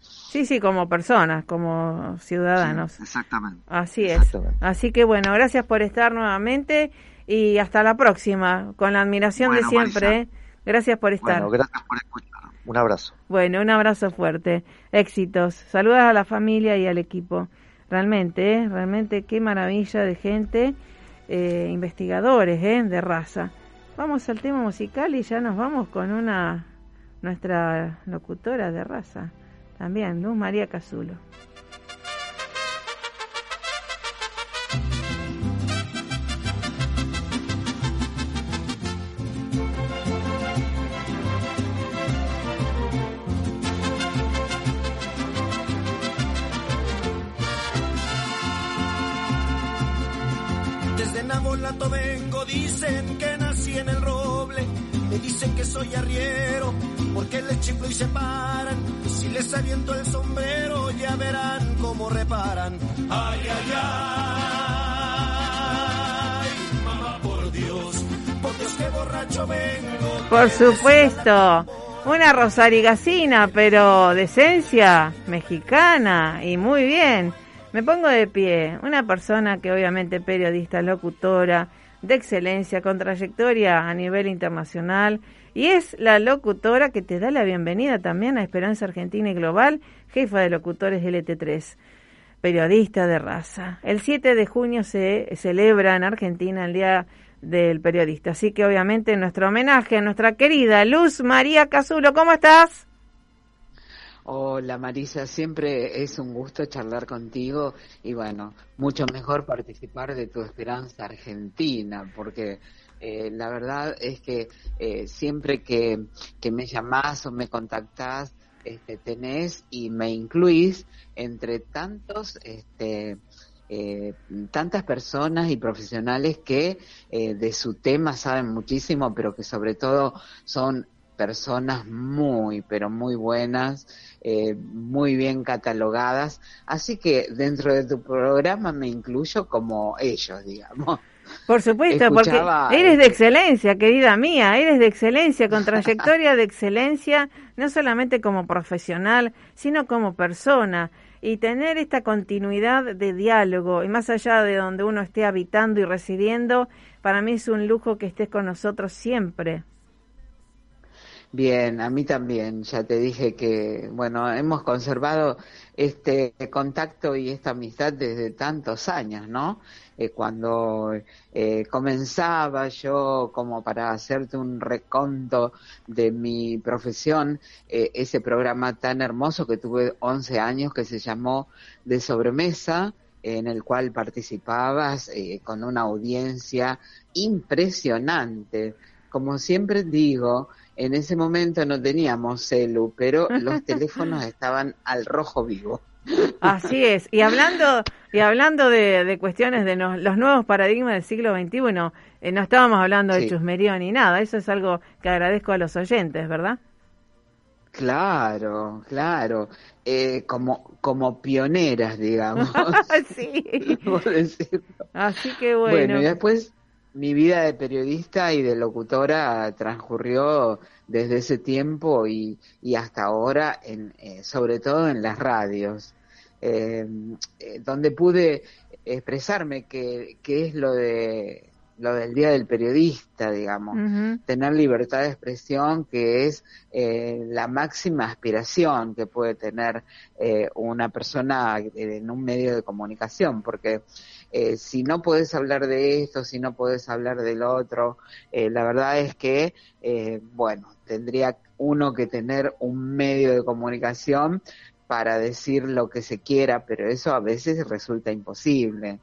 Sí, sí, como personas, como ciudadanos. exactamente. Así es. Así que bueno, gracias por estar nuevamente y hasta la próxima, con la admiración de siempre. Gracias por estar. Bueno, gracias por escuchar. Un abrazo. Bueno, un abrazo fuerte. Éxitos. Saludos a la familia y al equipo. Realmente, ¿eh? realmente qué maravilla de gente, eh, investigadores ¿eh? de raza. Vamos al tema musical y ya nos vamos con una nuestra locutora de raza, también, Luz María Casulo. Vengo, dicen que nací en el roble, me dicen que soy arriero, porque les chiflo y se paran, si les aviento el sombrero ya verán cómo reparan. Ay, ay, ay, mamá, por Dios, por Dios borracho vengo. Por supuesto. Una rosarigacina, pero de esencia mexicana y muy bien. Me pongo de pie, una persona que obviamente periodista, locutora, de excelencia, con trayectoria a nivel internacional, y es la locutora que te da la bienvenida también a Esperanza Argentina y Global, jefa de locutores LT3, periodista de raza. El 7 de junio se celebra en Argentina el Día del Periodista, así que obviamente nuestro homenaje a nuestra querida Luz María Casulo, ¿cómo estás? Hola Marisa, siempre es un gusto charlar contigo y bueno, mucho mejor participar de tu esperanza argentina, porque eh, la verdad es que eh, siempre que, me llamás o me contactás, este, tenés y me incluís entre tantos este, eh, tantas personas y profesionales que eh, de su tema saben muchísimo, pero que sobre todo son personas muy, pero muy buenas, eh, muy bien catalogadas. Así que dentro de tu programa me incluyo como ellos, digamos. Por supuesto, porque eres de excelencia, querida mía, eres de excelencia, con trayectoria de excelencia, no solamente como profesional, sino como persona. Y tener esta continuidad de diálogo, y más allá de donde uno esté habitando y residiendo, para mí es un lujo que estés con nosotros siempre. Bien, a mí también. Ya te dije que, bueno, hemos conservado este contacto y esta amistad desde tantos años, ¿no? Eh, cuando eh, comenzaba yo como para hacerte un reconto de mi profesión, eh, ese programa tan hermoso que tuve 11 años que se llamó De Sobremesa, en el cual participabas con una audiencia impresionante. Como siempre digo, en ese momento no teníamos celu, pero los teléfonos estaban al rojo vivo. Así es. Y hablando y hablando de, cuestiones de los nuevos paradigmas del siglo XXI, eh, no estábamos hablando de chusmerío ni nada. Eso es algo que agradezco a los oyentes, ¿verdad? Claro, claro. Eh, como, como pioneras, digamos. sí. Así que bueno. Bueno, y después mi vida de periodista y de locutora transcurrió desde ese tiempo y, y hasta ahora, en, eh, sobre todo en las radios, em, eh, donde pude expresarme qué es lo de lo del día del periodista, digamos, tener libertad de expresión, que es eh, la máxima aspiración que puede tener una persona en un medio de comunicación, porque eh, si no puedes hablar de esto, si no puedes hablar del otro, eh, la verdad es que, eh, bueno, tendría uno que tener un medio de comunicación para decir lo que se quiera, pero eso a veces resulta imposible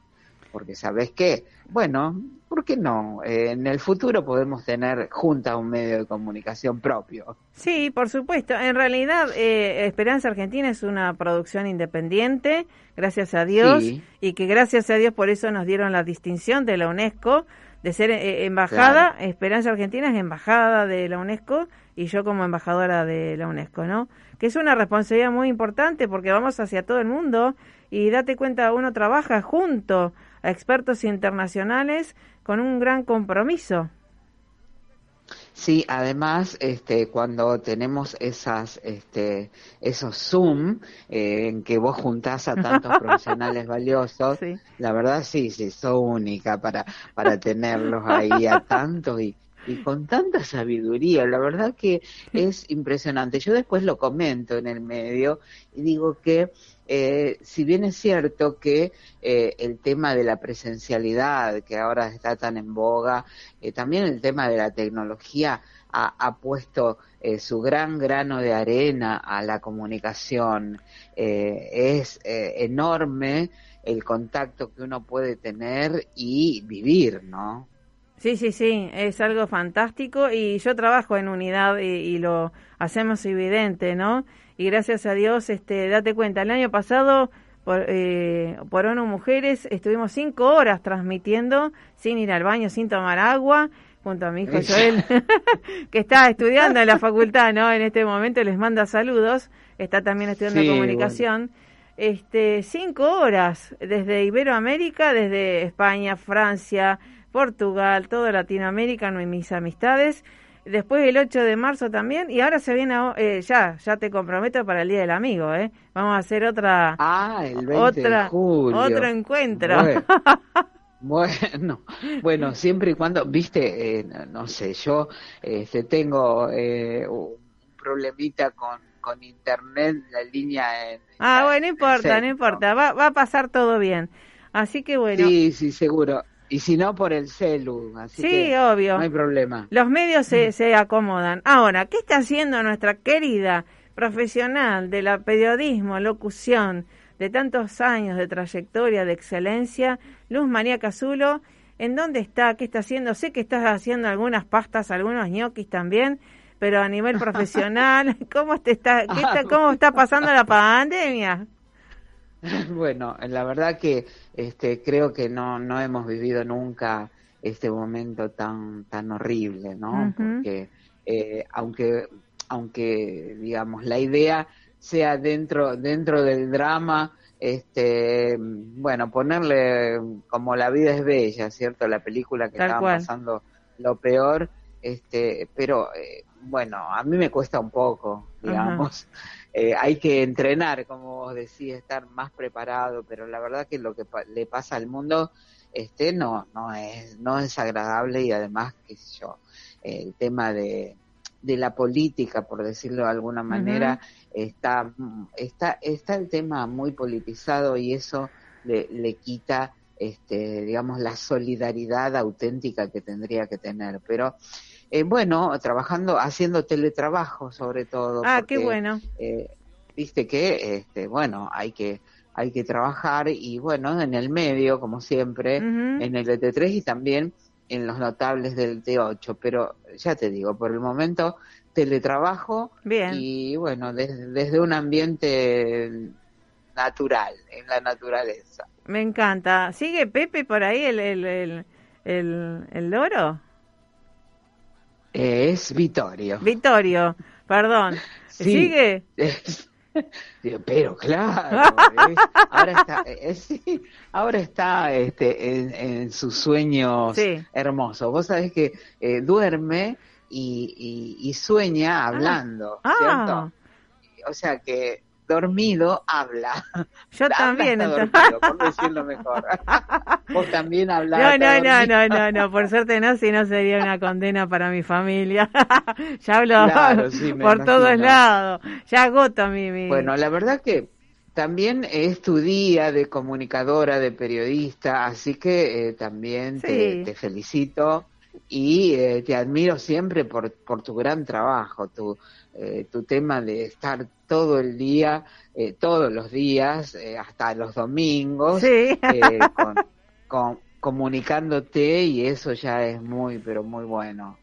porque ¿sabes qué? Bueno, ¿por qué no? Eh, en el futuro podemos tener juntas un medio de comunicación propio. Sí, por supuesto. En realidad, eh, Esperanza Argentina es una producción independiente, gracias a Dios, y que gracias a Dios por eso nos dieron la distinción de la UNESCO de ser eh, embajada. Esperanza Argentina es embajada de la UNESCO y yo como embajadora de la UNESCO, ¿no? Que es una responsabilidad muy importante porque vamos hacia todo el mundo y date cuenta, uno trabaja junto a expertos internacionales con un gran compromiso. Sí, además, este, cuando tenemos esas, este, esos Zoom eh, en que vos juntás a tantos profesionales valiosos, la verdad sí, sí, sos única para, para tenerlos ahí a tantos y, y con tanta sabiduría, la verdad que es impresionante. Yo después lo comento en el medio y digo que eh, si bien es cierto que eh, el tema de la presencialidad, que ahora está tan en boga, eh, también el tema de la tecnología ha, puesto su gran grano de arena a la comunicación. es enorme el contacto que uno puede tener y vivir, ¿no? Sí, sí, sí, es algo fantástico y yo trabajo en unidad y lo hacemos evidente, ¿no? y gracias a Dios, este, date cuenta, el año pasado por, eh, por ONU Mujeres estuvimos cinco horas transmitiendo sin ir al baño, sin tomar agua, junto a mi hijo Joel, que está estudiando en la facultad, ¿no? En este momento les manda saludos, está también estudiando comunicación. Este, cinco horas desde Iberoamérica, desde España, Francia, Portugal, toda Latinoamérica, no mis amistades después el 8 de marzo también, y ahora se viene, eh, ya, ya te comprometo para el Día del Amigo, ¿eh? Vamos a hacer otra, ah, el 20 otra, de julio. otro encuentro. Bueno. Bueno, siempre y cuando, viste, eh, no, sé, yo este, tengo eh, un problemita con, con internet, la línea en... Ah, bueno, no importa, no importa, va, va a pasar todo bien. Así que bueno. Sí, sí, seguro. Y si no, por el celu. Así sí, obvio. No hay problema. Los medios se, se acomodan. Ahora, ¿qué está haciendo nuestra querida profesional de la periodismo, locución, de tantos años de trayectoria, de excelencia, Luz María Cazulo? ¿En dónde está? ¿Qué está haciendo? Sé que estás haciendo algunas pastas, algunos ñoquis también, pero a nivel profesional, ¿cómo, te está, qué está, ¿cómo está pasando la pandemia? Bueno, la verdad que este, creo que no, no hemos vivido nunca este momento tan, tan horrible, ¿no? Porque eh, aunque, aunque, digamos, la idea sea dentro, dentro del drama, este, bueno, ponerle como la vida es bella, ¿cierto? La película que estaba pasando lo peor, este, pero eh, bueno, a mí me cuesta un poco, digamos. Eh, hay que entrenar, como vos decís, estar más preparado, pero la verdad que lo que le pasa al mundo este no no es no es agradable y además qué sé yo el tema de, de la política por decirlo de alguna manera está está está el tema muy politizado y eso le, le quita este digamos la solidaridad auténtica que tendría que tener. Pero eh, bueno trabajando haciendo teletrabajo sobre todo ah qué bueno eh, viste que este bueno hay que hay que trabajar y bueno, en el medio, como siempre, en el T3 y también en los notables del T8, pero ya te digo, por el momento teletrabajo Bien. y bueno, desde, un ambiente natural, en la naturaleza. Me encanta. ¿Sigue Pepe por ahí el, el, el, el, el loro? Es Vittorio. Vittorio, perdón. ¿Sigue? Pero claro, ahora está, eh, ahora está este, en, sus sueños hermosos. Vos sabés que eh, duerme y, sueña ah. hablando, ¿cierto? Ah. O sea que dormido habla. Yo también. por decirlo mejor. Vos también hablás. No, no, no, no, no, no, por suerte no, si no sería una condena para mi familia. ya hablo por todos lados. Ya agoto mi, mi... Bueno, la verdad que también es tu día de comunicadora, de periodista, así que eh, también te, felicito y eh, te admiro siempre por, por tu gran trabajo, tu, eh, tu tema de estar todo el día, eh, todos los días, eh, hasta los domingos, con, comunicándote y eso ya es muy, pero muy bueno.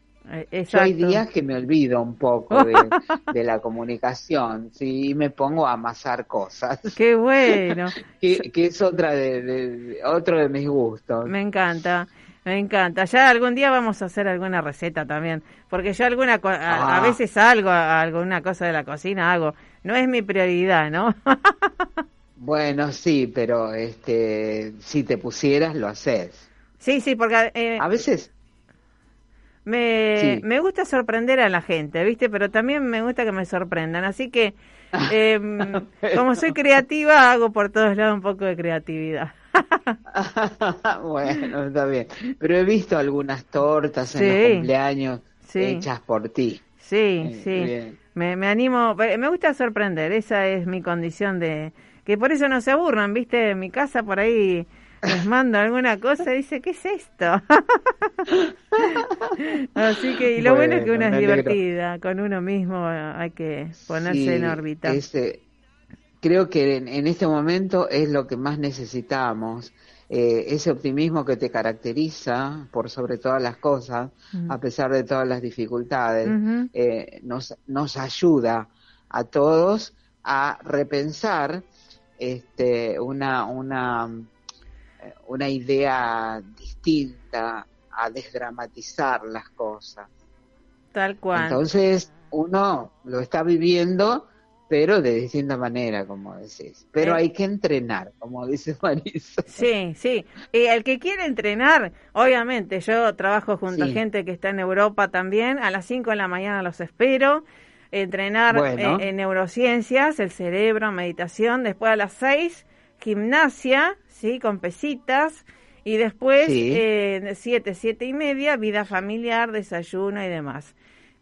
Yo hay días que me olvido un poco de, la comunicación, sí, y me pongo a amasar cosas. Qué bueno. que, es otra de, otro de mis gustos. Me encanta. Me encanta. Ya algún día vamos a hacer alguna receta también, porque yo alguna a, a, ah. veces algo, alguna cosa de la cocina hago. No es mi prioridad, ¿no? bueno, sí, pero este, si te pusieras lo haces. Sí, sí, porque eh, a veces me, me gusta sorprender a la gente, ¿viste? Pero también me gusta que me sorprendan. Así que, em, como soy creativa, hago por todos lados un poco de creatividad. bueno, está bien. Pero he visto algunas tortas en los cumpleaños hechas por ti. Sí, eh, sí. Me, me animo, me gusta sorprender, esa es mi condición de... Que por eso no se aburran, ¿viste? En mi casa por ahí les mando alguna cosa y dice, ¿qué es esto? Así que, y lo bueno, es que una es divertida, con uno mismo hay que ponerse en órbita. Ese, creo que en, este momento es lo que más necesitamos, eh, ese optimismo que te caracteriza por sobre todas las cosas, a pesar de todas las dificultades, eh, nos, nos ayuda a todos a repensar este, una, una, una idea distinta, a desdramatizar las cosas. Tal cual. Entonces, uno lo está viviendo pero de distinta manera, como decís. Pero eh. hay que entrenar, como dice Marisa. Sí, sí. Y el que quiere entrenar, obviamente, yo trabajo junto a gente que está en Europa también, a las 5 de la mañana los espero, entrenar eh, en, neurociencias, el cerebro, meditación, después a las 6, gimnasia, ¿sí? Con pesitas. Y después, eh, siete, siete y media, vida familiar, desayuno y demás.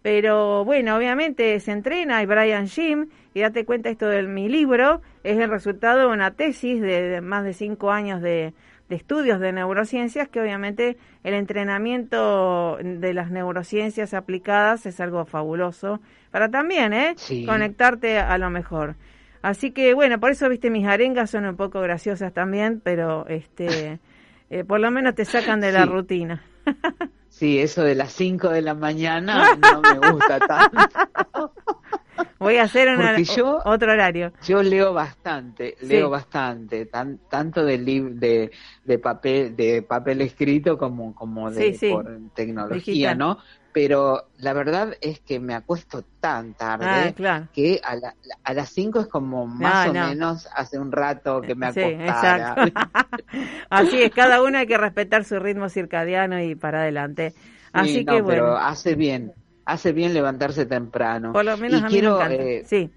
Pero bueno, obviamente se entrena, hay Brian Jim, y date cuenta esto de mi libro, es el resultado de una tesis de, más de cinco años de, estudios de neurociencias, que obviamente el entrenamiento de las neurociencias aplicadas es algo fabuloso para también, ¿eh? Conectarte a, lo mejor. Así que bueno, por eso, viste, mis arengas son un poco graciosas también, pero este, eh, por lo menos te sacan de la rutina. Sí, eso de las 5 de la mañana no me gusta tanto. Voy a hacer una, otro horario. Yo leo bastante, leo bastante, tan, tanto de, de, de papel de papel escrito como, como de por tecnología, ¿no? Pero la verdad es que me acuesto tan tarde ah, que a, a las 5 es como más o menos hace un rato que me acostara. Así es, cada uno hay que respetar su ritmo circadiano y para adelante. Así que bueno. Pero hace bien, hace bien levantarse temprano. Por lo menos a mí quiero, eh, sí.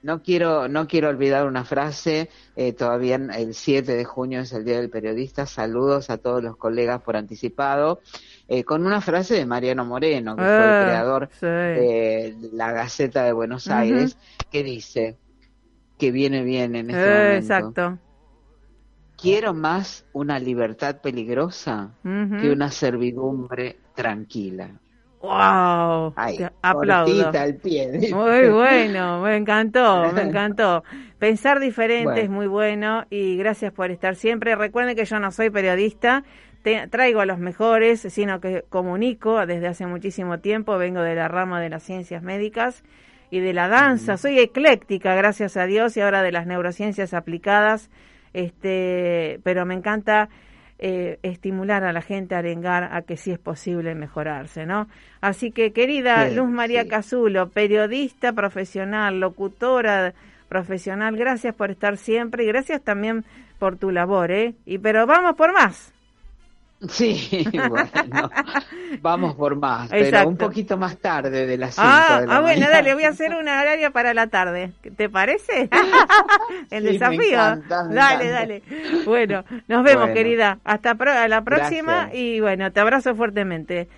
No quiero, no quiero olvidar una frase, eh, todavía el 7 de junio es el Día del Periodista, saludos a todos los colegas por anticipado, eh, con una frase de Mariano Moreno, que fue el ah, creador de la Gaceta de Buenos Aires, que dice que viene bien en este momento. Exacto. Quiero más una libertad peligrosa que una servidumbre tranquila. ¡Wow! aplaudo. Muy bueno, me encantó, me encantó. Pensar diferente es muy bueno y gracias por estar siempre. Recuerden que yo no soy periodista, traigo a los mejores, sino que comunico desde hace muchísimo tiempo, vengo de la rama de las ciencias médicas y de la danza, soy ecléctica, gracias a Dios, y ahora de las neurociencias aplicadas, este, pero me encanta eh, estimular a la gente a arengar a que sí es posible mejorarse, ¿no? Así que, querida Luz María Cazulo, periodista profesional, locutora profesional, gracias por estar siempre y gracias también por tu labor, ¿eh? Y pero vamos por más. Sí, bueno, vamos por más, pero un poquito más tarde de las 5 ah, de la Ah, bueno, dale, voy a hacer una horaria para la tarde. ¿Te parece? El desafío. dale, dale. Bueno, nos vemos, querida. Hasta la próxima y bueno, te abrazo fuertemente.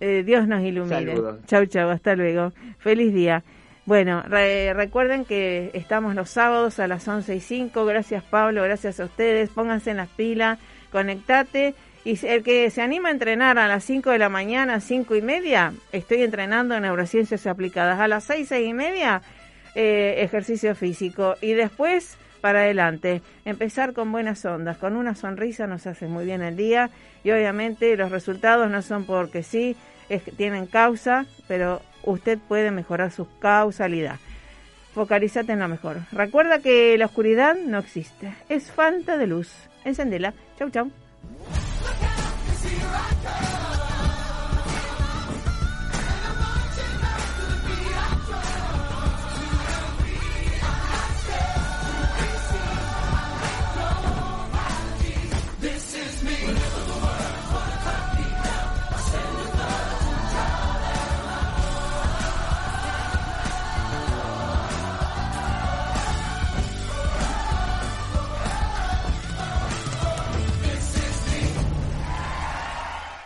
Eh, Dios nos ilumine. Chau, chau, hasta luego. Feliz día. Bueno, recuerden que estamos los sábados a las 11 y 5. Gracias, Pablo. Gracias a ustedes. Pónganse en las pilas. Conectate y el que se anima a entrenar a las 5 de la mañana, 5 y media, estoy entrenando en neurociencias aplicadas. A las 6, 6 y media, eh, ejercicio físico. Y después, para adelante, empezar con buenas ondas, con una sonrisa nos hace muy bien el día. Y obviamente los resultados no son porque sí, tienen causa, pero usted puede mejorar su causalidad. Focalízate en lo mejor. Recuerda que la oscuridad no existe, es falta de luz. Encendela. Chau, chau.